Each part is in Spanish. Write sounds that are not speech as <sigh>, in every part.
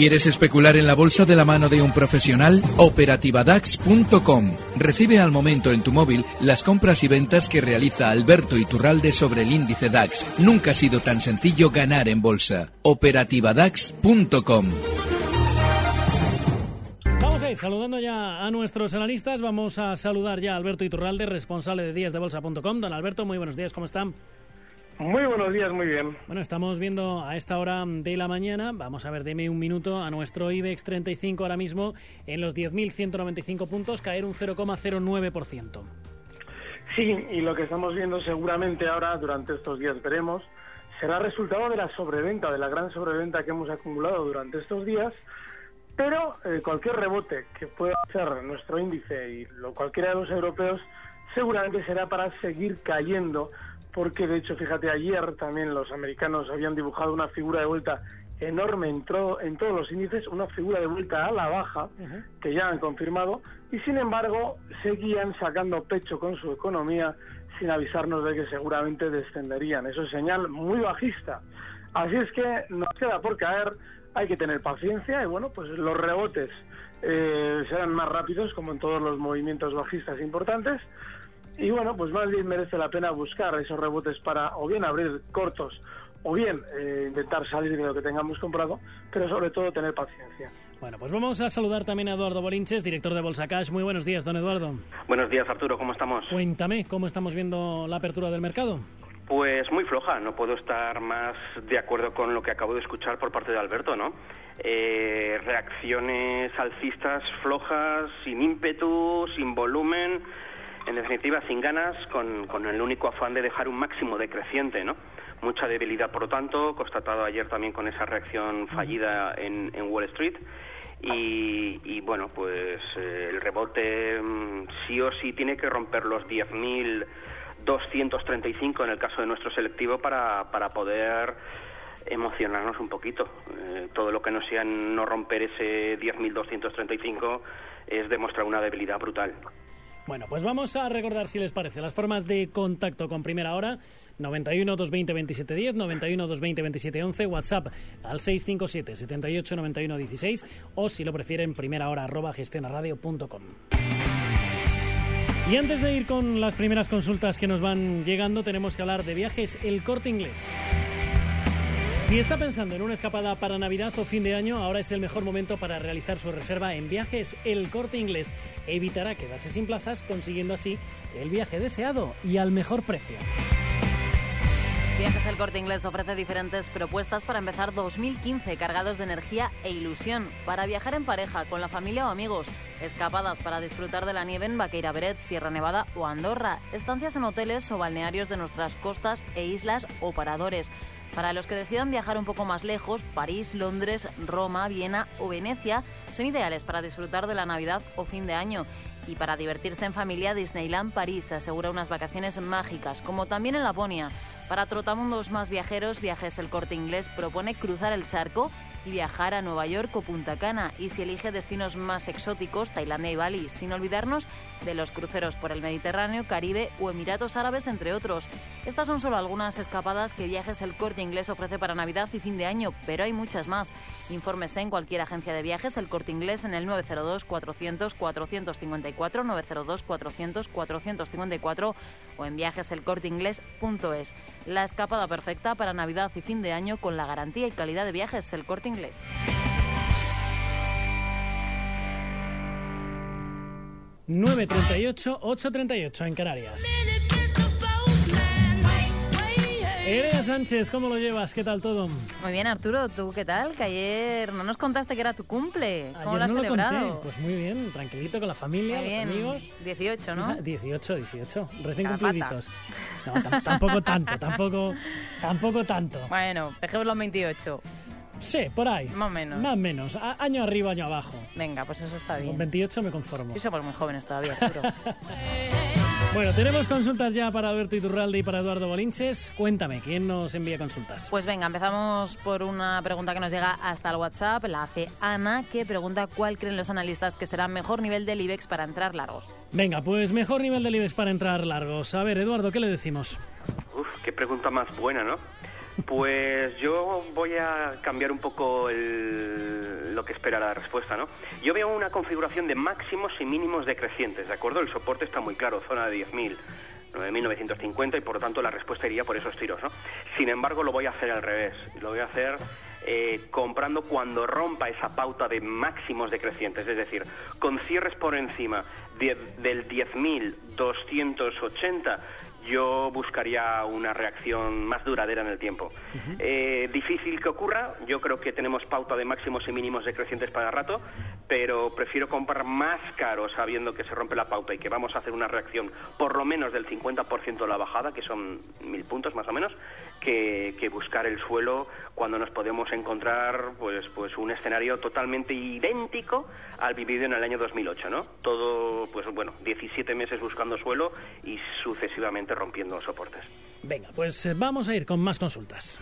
¿Quieres especular en la bolsa de la mano de un profesional? Operativadax.com. Recibe al momento en tu móvil las compras y ventas que realiza Alberto Iturralde sobre el índice DAX. Nunca ha sido tan sencillo ganar en bolsa. Operativadax.com. Vamos a ir saludando ya a nuestros analistas. Vamos a saludar ya a Alberto Iturralde, responsable de díasdebolsa.com. Don Alberto, muy buenos días, ¿cómo están? Muy buenos días, muy bien. Bueno, estamos viendo a esta hora de la mañana, vamos a ver, deme un minuto, a nuestro IBEX 35 ahora mismo en los 10.195 puntos, caer un 0,09%. Sí, y lo que estamos viendo seguramente ahora, durante estos días veremos, será resultado de la sobreventa, de la gran sobreventa que hemos acumulado durante estos días, pero eh, cualquier rebote que pueda hacer nuestro índice y lo, cualquiera de los europeos seguramente será para seguir cayendo porque de hecho, fíjate, ayer también los americanos habían dibujado una figura de vuelta enorme en, en todos los índices, una figura de vuelta a la baja, que ya han confirmado, y sin embargo seguían sacando pecho con su economía sin avisarnos de que seguramente descenderían. Eso es señal muy bajista. Así es que nos queda por caer, hay que tener paciencia y bueno, pues los rebotes eh, serán más rápidos como en todos los movimientos bajistas importantes y bueno, pues más bien merece la pena buscar esos rebotes para o bien abrir cortos o bien eh, intentar salir de lo que tengamos comprado, pero sobre todo tener paciencia. Bueno, pues vamos a saludar también a Eduardo Bolinches, director de Bolsa Cash. Muy buenos días, don Eduardo. Buenos días, Arturo, ¿cómo estamos? Cuéntame, ¿cómo estamos viendo la apertura del mercado? Pues muy floja, no puedo estar más de acuerdo con lo que acabo de escuchar por parte de Alberto, ¿no? Eh, reacciones alcistas flojas, sin ímpetu, sin volumen, en definitiva sin ganas, con, con, el único afán de dejar un máximo decreciente, ¿no? Mucha debilidad, por lo tanto, constatado ayer también con esa reacción fallida en, Wall Street. Y, bueno, pues eh, el rebote mmm, sí o sí tiene que romper los 10.235 en el caso de nuestro selectivo para, para poder emocionarnos un poquito. Eh, todo lo que no sea no romper ese 10.235 es demostrar una debilidad brutal. Bueno, pues vamos a recordar, si les parece, las formas de contacto con Primera Hora. 91 220 2710, 91 220 2711, WhatsApp al 657 78 91 16 o si lo prefieren, primera hora arroba gestionaradio.com. Y antes de ir con las primeras consultas que nos van llegando, tenemos que hablar de viajes El Corte Inglés. Si está pensando en una escapada para Navidad o fin de año, ahora es el mejor momento para realizar su reserva en Viajes El Corte Inglés. Evitará quedarse sin plazas, consiguiendo así el viaje deseado y al mejor precio. Viajes El Corte Inglés ofrece diferentes propuestas para empezar 2015 cargados de energía e ilusión. Para viajar en pareja, con la familia o amigos. Escapadas para disfrutar de la nieve en Vaqueira Beret, Sierra Nevada o Andorra. Estancias en hoteles o balnearios de nuestras costas e islas o paradores. Para los que decidan viajar un poco más lejos, París, Londres, Roma, Viena o Venecia son ideales para disfrutar de la Navidad o fin de año. Y para divertirse en familia, Disneyland París asegura unas vacaciones mágicas, como también en Laponia. Para trotamundos más viajeros, Viajes El Corte Inglés propone cruzar el charco viajar a Nueva York o Punta Cana y si elige destinos más exóticos, Tailandia y Bali, sin olvidarnos de los cruceros por el Mediterráneo, Caribe o Emiratos Árabes, entre otros. Estas son solo algunas escapadas que Viajes El Corte Inglés ofrece para Navidad y fin de año, pero hay muchas más. Infórmese en cualquier agencia de viajes El Corte Inglés en el 902 400 454 902 400 454 o en viajeselcorteinglés.es. La escapada perfecta para Navidad y fin de año con la garantía y calidad de viajes El Corte Inglés. ...938, 838 en Canarias. Elena Sánchez, ¿cómo lo llevas? ¿Qué tal todo? Muy bien, Arturo. ¿Tú qué tal? Que ayer no nos contaste que era tu cumple. ¿Cómo ayer lo has no celebrado? Lo conté. Pues muy bien, tranquilito con la familia, Muy bien. los amigos. 18, ¿no? 18, 18, recién Capata. cumpliditos. No, tam- tampoco tanto, tampoco, tampoco tanto. <laughs> Bueno, dejemos los 28. Sí, por ahí. Más o menos. Más o menos. A- año arriba, año abajo. Venga, pues eso está Con bien. 28 me conformo. Y somos muy jóvenes todavía, <laughs> Arturo. Bueno, tenemos consultas ya para Alberto Iturralde y para Eduardo Bolinches. Cuéntame, ¿quién nos envía consultas? Pues venga, empezamos por una pregunta que nos llega hasta el WhatsApp. La hace Ana, que pregunta cuál creen los analistas que será mejor nivel del IBEX para entrar largos. Venga, pues mejor nivel del IBEX para entrar largos. A ver, Eduardo, ¿qué le decimos? Uf, qué pregunta más buena, ¿no? Pues yo voy a cambiar un poco el- lo que espera la respuesta, ¿no? Yo veo una configuración de máximos y mínimos decrecientes, ¿de acuerdo? El soporte está muy claro, zona de 10.000. 9.950 y por lo tanto la respuesta iría por esos tiros, ¿no? Sin embargo, lo voy a hacer al revés. Lo voy a hacer eh, comprando cuando rompa esa pauta de máximos decrecientes, es decir, con cierres por encima de- del 10.280 yo buscaría una reacción más duradera en el tiempo. Eh, difícil que ocurra, yo creo que tenemos pauta de máximos y mínimos decrecientes para rato, pero prefiero comprar más caro sabiendo que se rompe la pauta y que vamos a hacer una reacción por lo menos del 50% de la bajada, que son mil puntos más o menos, que, que buscar el suelo cuando nos podemos encontrar pues, pues un escenario totalmente idéntico al vivido en el año 2008, ¿no? Todo, pues bueno, 17 meses buscando suelo y sucesivamente rompiendo los soportes. Venga, pues eh, vamos a ir con más consultas.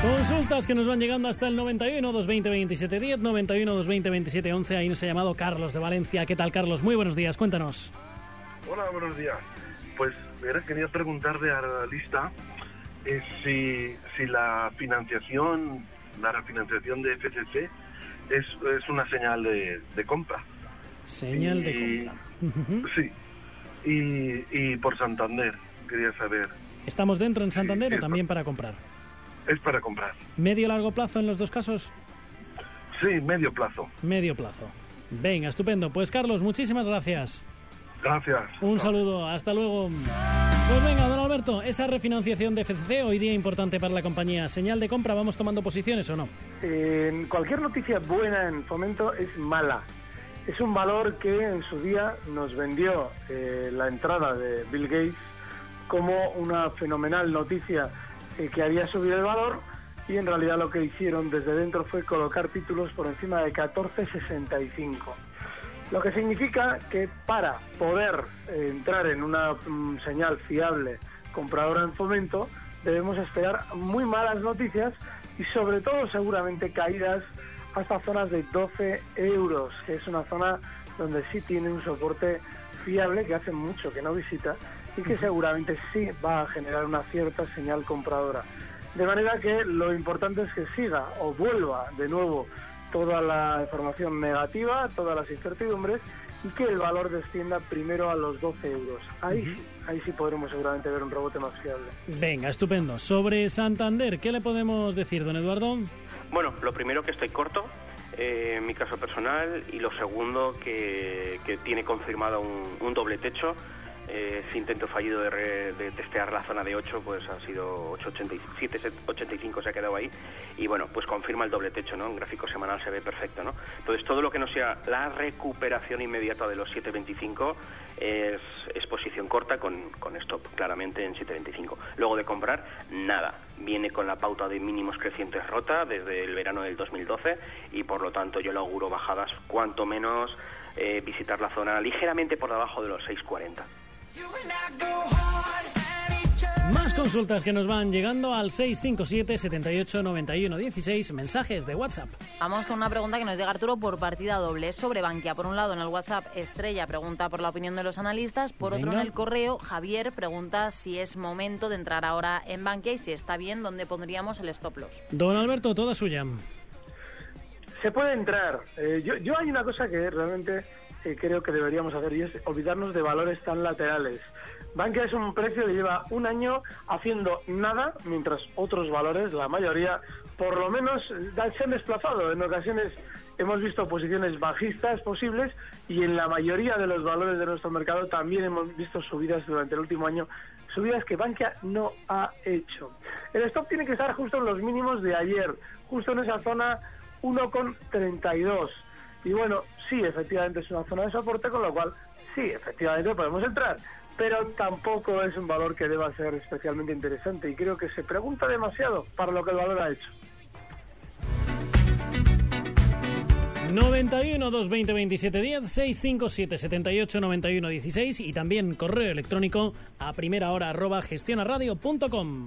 Consultas que nos van llegando hasta el 91 220 27 10, 91 220 27 11. Ahí nos ha llamado Carlos de Valencia. ¿Qué tal, Carlos? Muy buenos días, cuéntanos. Hola, buenos días. Pues mira, quería preguntarle a la lista eh, si, si la financiación, la refinanciación de FCC es, es una señal de, de compra. Señal de compra. Sí. Y, y por Santander, quería saber. ¿Estamos dentro en Santander Sí, o también para comprar? Es para comprar. ¿Medio largo plazo en los dos casos? Sí, medio plazo. Medio plazo. Venga, estupendo. Pues Carlos, muchísimas gracias. Gracias. Un saludo, hasta luego. Pues venga, don Alberto, esa refinanciación de FCC hoy día importante para la compañía. ¿Señal de compra? ¿Vamos tomando posiciones o no? En cualquier noticia buena en fomento es mala. Es un valor que en su día nos vendió eh, la entrada de Bill Gates como una fenomenal noticia eh, que haría subir el valor y en realidad lo que hicieron desde dentro fue colocar títulos por encima de 14.65. Lo que significa que para poder eh, entrar en una mm, señal fiable compradora en fomento debemos esperar muy malas noticias y sobre todo seguramente caídas hasta zonas de 12 euros, que es una zona donde sí tiene un soporte fiable que hace mucho que no visita y que seguramente sí va a generar una cierta señal compradora. De manera que lo importante es que siga o vuelva de nuevo toda la información negativa, todas las incertidumbres y que el valor descienda primero a los 12 euros. Ahí sí, ahí sí podremos seguramente ver un rebote más fiable. Venga, estupendo. Sobre Santander, ¿qué le podemos decir, don Eduardo? Bueno, lo primero que estoy corto, eh, en mi caso personal, y lo segundo que, que tiene confirmado un, un doble techo. Ese intento fallido de, re- de testear la zona de 8 pues ha sido 8,87, 85 se ha quedado ahí y bueno, pues confirma el doble techo, ¿no? En gráfico semanal se ve perfecto, ¿no? Entonces todo lo que no sea la recuperación inmediata de los 7,25 es, es posición corta con, con stop claramente en 7,25. Luego de comprar, nada. Viene con la pauta de mínimos crecientes rota desde el verano del 2012 y por lo tanto yo le auguro bajadas cuanto menos eh, visitar la zona ligeramente por debajo de los 6,40. Más consultas que nos van llegando al 657 78 91 16, mensajes de WhatsApp. Vamos con una pregunta que nos llega Arturo por partida doble sobre Bankia. Por un lado, en el WhatsApp, Estrella pregunta por la opinión de los analistas. Por otro, en el correo, Javier pregunta si es momento de entrar ahora en Bankia y si está bien, dónde pondríamos el stop loss. Don Alberto, toda suya. Se puede entrar. Eh, yo, yo hay una cosa que realmente eh, creo que deberíamos hacer y es olvidarnos de valores tan laterales. Bankia es un precio que lleva un año haciendo nada, mientras otros valores, la mayoría, por lo menos eh, se han desplazado. En ocasiones hemos visto posiciones bajistas posibles y en la mayoría de los valores de nuestro mercado también hemos visto subidas durante el último año, subidas que Bankia no ha hecho. El stop tiene que estar justo en los mínimos de ayer, justo en esa zona 1,32. Y bueno, sí, efectivamente es una zona de soporte, con lo cual sí, efectivamente podemos entrar. Pero tampoco es un valor que deba ser especialmente interesante y creo que se pregunta demasiado para lo que el valor ha hecho. 91 220 27 10 657 78 91 16 y también correo electrónico a primera hora arroba gestionaradio.com.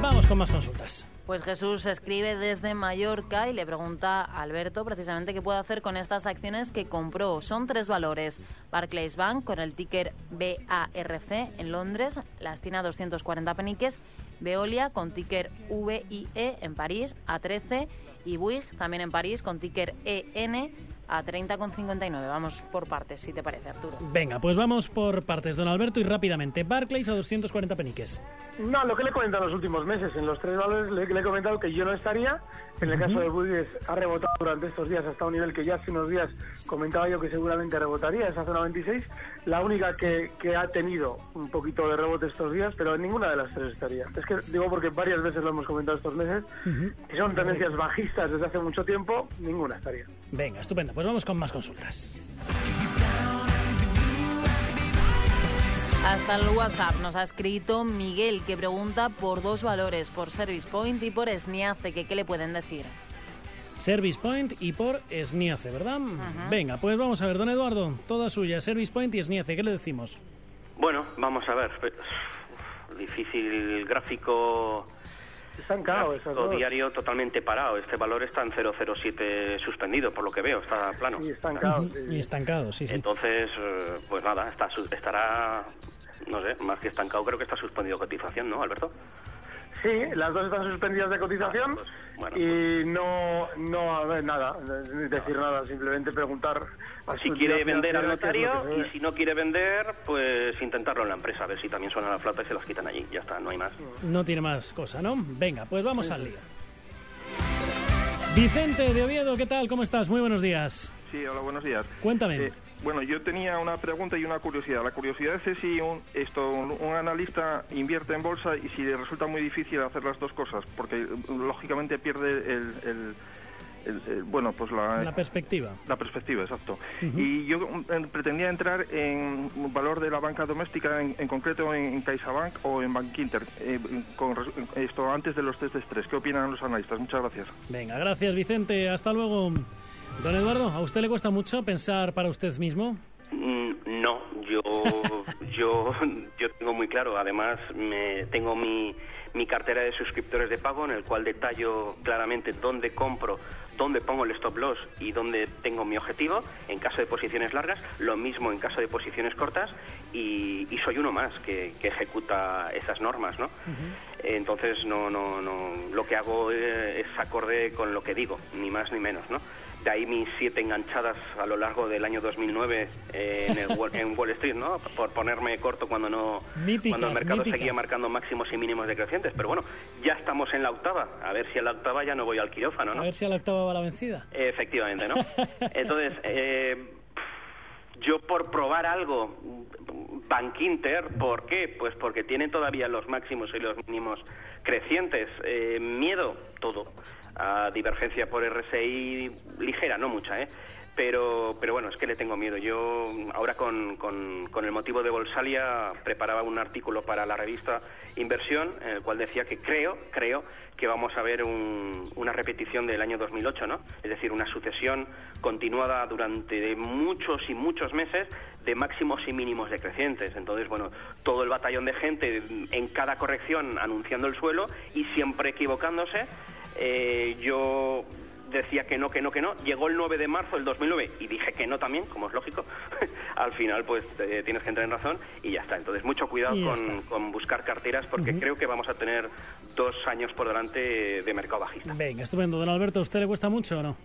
Vamos con más consultas. Pues Jesús escribe desde Mallorca y le pregunta a Alberto precisamente qué puede hacer con estas acciones que compró. Son tres valores. Barclays Bank con el ticker BARC en Londres, las tiene a 240 peniques. Veolia con ticker VIE en París a 13 y Bouygues también en París con ticker EN a 30,59. Vamos por partes, si te parece, Arturo. Venga, pues vamos por partes, don Alberto, y rápidamente. Barclays a 240 peniques. No, lo que le he comentado en los últimos meses, en los tres valores le, le he comentado que yo no estaría. En el caso de Budis ha rebotado durante estos días hasta un nivel que ya hace unos días comentaba yo que seguramente rebotaría, esa zona 26. La única que, que ha tenido un poquito de rebote estos días, pero en ninguna de las tres estaría. Es que digo porque varias veces lo hemos comentado estos meses, y son tendencias bajistas desde hace mucho tiempo, ninguna estaría. Venga, estupendo. Pues vamos con más consultas. Hasta el WhatsApp nos ha escrito Miguel que pregunta por dos valores, por Service Point y por Sniace, que qué le pueden decir. Service Point y por Sniace, ¿verdad? Venga, pues vamos a ver, don Eduardo, toda suya, Service Point y Sniace, ¿qué le decimos? Bueno, vamos a ver. Difícil gráfico. Estancado, gráfico dos. diario totalmente parado. Este valor está en 007 suspendido, por lo que veo, está plano. Y estancado. Y estancado, sí, sí. Entonces, eh, pues nada, está, su- estará, no sé, más que estancado, creo que está suspendido cotización, ¿no, Alberto? Sí, las dos están suspendidas de cotización Pues, bueno, y no, no a ver, nada, decir nada, simplemente preguntar. a Si quiere vender al notario y si no quiere vender, pues intentarlo en la empresa, a ver si también suena la flauta y se las quitan allí. Ya está, no hay más. No tiene más cosa, ¿no? Venga, pues vamos al lío. Vicente de Oviedo, ¿qué tal? ¿Cómo estás? Muy buenos días. Sí, hola, buenos días. Cuéntame. Eh, bueno, yo tenía una pregunta y una curiosidad. La curiosidad es si un, esto, un, un analista invierte en bolsa y si le resulta muy difícil hacer las dos cosas, porque eh, lógicamente pierde el, el- el- el- bueno, pues la, La perspectiva. la perspectiva, exacto. Y yo eh, pretendía entrar en valor de la banca doméstica, en, en concreto en, en CaixaBank o en Bankinter, eh, con esto antes de los test de estrés. ¿Qué opinan los analistas? Muchas gracias. Venga, gracias Vicente. Hasta luego. Don Eduardo, ¿a usted le cuesta mucho pensar para usted mismo? Mm, No, yo, <laughs> yo, yo tengo muy claro. Además, me, tengo mi, mi cartera de suscriptores de pago en el cual detallo claramente dónde compro, dónde pongo el stop loss y dónde tengo mi objetivo en caso de posiciones largas. Lo mismo en caso de posiciones cortas y, y soy uno más que, que ejecuta esas normas, ¿no? Entonces, no, no, no, lo que hago eh, es acorde con lo que digo, ni más ni menos, ¿no? De ahí mis siete enganchadas a lo largo del año 2009 eh, en, el Wall, en Wall Street, ¿no? Por ponerme corto cuando no Míticas, cuando el mercado míticas. seguía marcando máximos y mínimos decrecientes. Pero bueno, ya estamos en la octava. A ver si a la octava ya no voy al quirófano, ¿no? A ver si a la octava va la vencida. Efectivamente, ¿no? <laughs> Entonces, eh, yo por probar algo, Bank Inter, ¿por qué? Pues porque tiene todavía los máximos y los mínimos crecientes. Eh, miedo, todo. A divergencia por RSI ligera, no mucha, ¿eh? Pero, pero bueno, es que le tengo miedo. Yo ahora con, con, el motivo de Bolsalia preparaba un artículo para la revista Inversión en el cual decía que creo, creo que vamos a ver un- una repetición del año 2008, ¿no? Es decir, una sucesión continuada durante muchos y muchos meses de máximos y mínimos decrecientes. Entonces, bueno, todo el batallón de gente en cada corrección anunciando el suelo y siempre equivocándose. Eh, yo decía que no, que no, que no. Llegó el 9 de marzo del 2009 y dije que no también, como es lógico. <laughs> Al final, pues eh, tienes que entrar en razón y ya está. Entonces, mucho cuidado con, con buscar carteras porque creo que vamos a tener dos años por delante de mercado bajista. Venga, estupendo. Don Alberto, ¿a usted le cuesta mucho o no?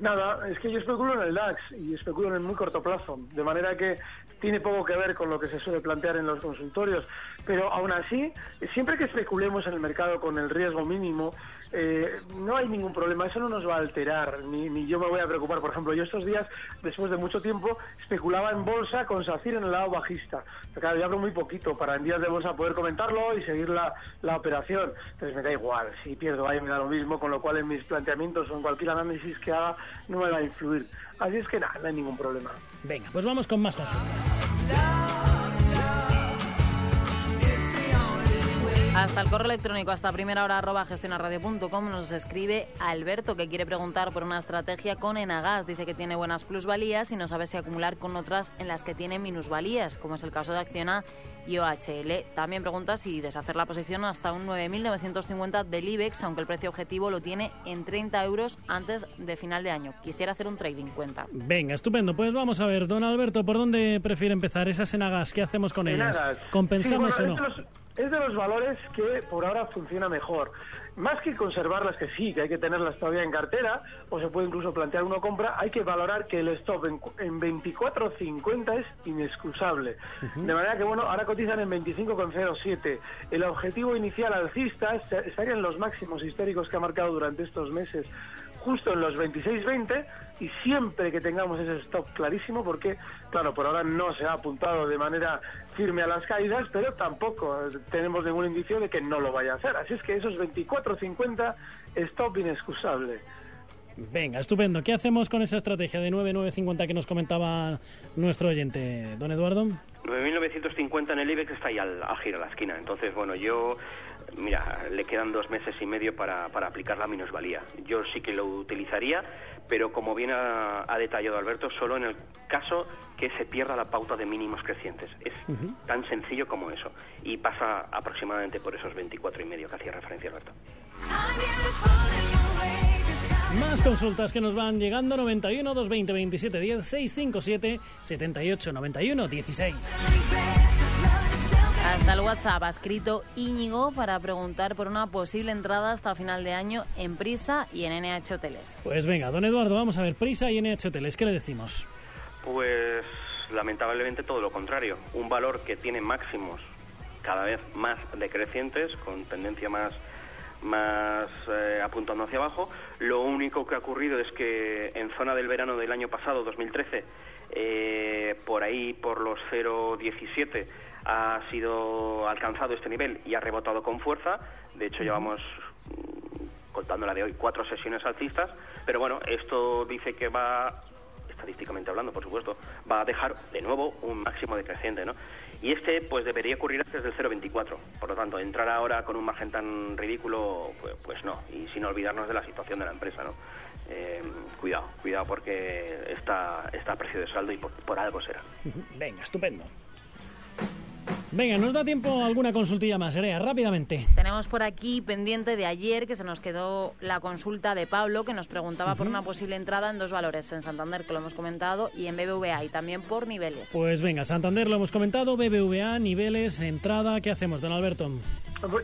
Nada, es que yo especulo en el DAX y especulo en el muy corto plazo, de manera que tiene poco que ver con lo que se suele plantear en los consultorios, pero aún así, siempre que especulemos en el mercado con el riesgo mínimo, eh, no hay ningún problema, eso no nos va a alterar, ni, ni yo me voy a preocupar. Por ejemplo, yo estos días, después de mucho tiempo, especulaba en bolsa con SACIR en el lado bajista. Claro, yo hablo muy poquito para en días de bolsa poder comentarlo y seguir la, la operación. Entonces me da igual, si pierdo ahí me da lo mismo, con lo cual en mis planteamientos o en cualquier análisis que haga no me va a influir. Así es que nada, no hay ningún problema. Venga, pues vamos con más consultas. Hasta el correo electrónico, hasta primera hora arroba gestionarradio.com nos escribe Alberto que quiere preguntar por una estrategia con Enagas. Dice que tiene buenas plusvalías y no sabe si acumular con otras en las que tiene minusvalías, como es el caso de Acciona y OHL. También pregunta si deshacer la posición hasta un 9.950 del IBEX, aunque el precio objetivo lo tiene en 30 euros antes de final de año. Quisiera hacer un trading cuenta. Venga, estupendo. Pues vamos a ver, don Alberto, ¿por dónde prefiere empezar? Esas Enagas, ¿qué hacemos con ellas? ¿Compensamos Sí, bueno, o no? los- es de los valores que por ahora funciona mejor. Más que conservarlas, que sí, que hay que tenerlas todavía en cartera, o se puede incluso plantear una compra, hay que valorar que el stop en, en 24.50 es inexcusable. De manera que, bueno, ahora cotizan en 25,07. El objetivo inicial alcista est- estaría en los máximos históricos que ha marcado durante estos meses justo en los 26-20 y siempre que tengamos ese stop clarísimo, porque, claro, por ahora no se ha apuntado de manera firme a las caídas, pero tampoco eh, tenemos ningún indicio de que no lo vaya a hacer. Así es que esos 24-50, stop inexcusable. Venga, estupendo. ¿Qué hacemos con esa estrategia de 9.950 que nos comentaba nuestro oyente, don Eduardo? 9.950 en el IBEX está ahí al, al giro a la esquina. Entonces, bueno, yo, mira, le quedan dos meses y medio para, para aplicar la minusvalía. Yo sí que lo utilizaría, pero como bien ha, ha detallado Alberto, solo en el caso que se pierda la pauta de mínimos crecientes. Es tan sencillo como eso. Y pasa aproximadamente por esos 24 y medio que hacía referencia Alberto. Más consultas que nos van llegando 91 220 27 10 657 78 91 16. Hasta el WhatsApp ha escrito Íñigo para preguntar por una posible entrada hasta final de año en Prisa y en NH Hoteles. Pues venga, don Eduardo, vamos a ver, Prisa y NH Hoteles, ¿qué le decimos? Pues lamentablemente todo lo contrario. Un valor que tiene máximos cada vez más decrecientes, con tendencia más, más eh, apuntando hacia abajo. Lo único que ha ocurrido es que en zona del verano del año pasado, 2013, eh, por ahí, por los 0,17, ha sido alcanzado este nivel y ha rebotado con fuerza. De hecho, llevamos contando la de hoy, cuatro sesiones alcistas, pero bueno, esto dice que va, estadísticamente hablando, por supuesto, va a dejar de nuevo un máximo decreciente, ¿no? Y este, pues debería ocurrir antes del 0,24. Por lo tanto, entrar ahora con un margen tan ridículo, pues, pues no, y sin olvidarnos de la situación de la empresa, ¿no? Eh, cuidado, cuidado porque está, está a precio de saldo y por, por algo será. Venga, estupendo. Venga, nos da tiempo a alguna consultilla más, Erea, rápidamente. Tenemos por aquí pendiente de ayer que se nos quedó la consulta de Pablo que nos preguntaba por una posible entrada en dos valores, en Santander, que lo hemos comentado, y en BBVA, y también por niveles. Pues venga, Santander lo hemos comentado, BBVA, niveles, entrada, ¿qué hacemos, don Alberto?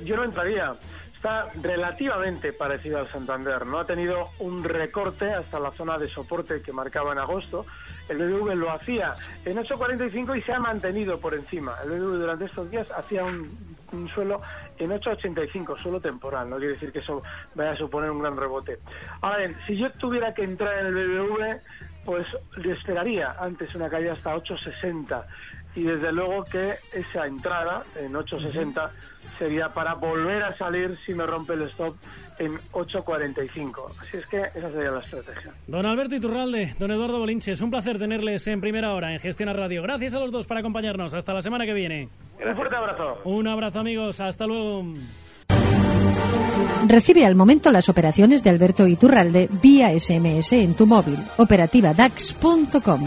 Yo no entraría. Está relativamente parecido al Santander. No ha tenido un recorte hasta la zona de soporte que marcaba en agosto. El BBV lo hacía en 8.45 y se ha mantenido por encima. El BBV durante estos días hacía un, un suelo en 8.85, suelo temporal. No quiere decir que eso vaya a suponer un gran rebote. Ahora bien, si yo tuviera que entrar en el BBV, pues le esperaría antes una caída hasta 8.60 y desde luego que esa entrada en 8.60 sería para volver a salir si me rompe el stop en 8.45. Así es que esa sería la estrategia. Don Alberto Iturralde, don Eduardo Bolinches, un placer tenerles en primera hora en Gestiona Radio. Gracias a los dos por acompañarnos. Hasta la semana que viene. Un fuerte abrazo. Un abrazo, amigos. Hasta luego. Recibe al momento las operaciones de Alberto Iturralde vía SMS en tu móvil. Operativa DAX.com.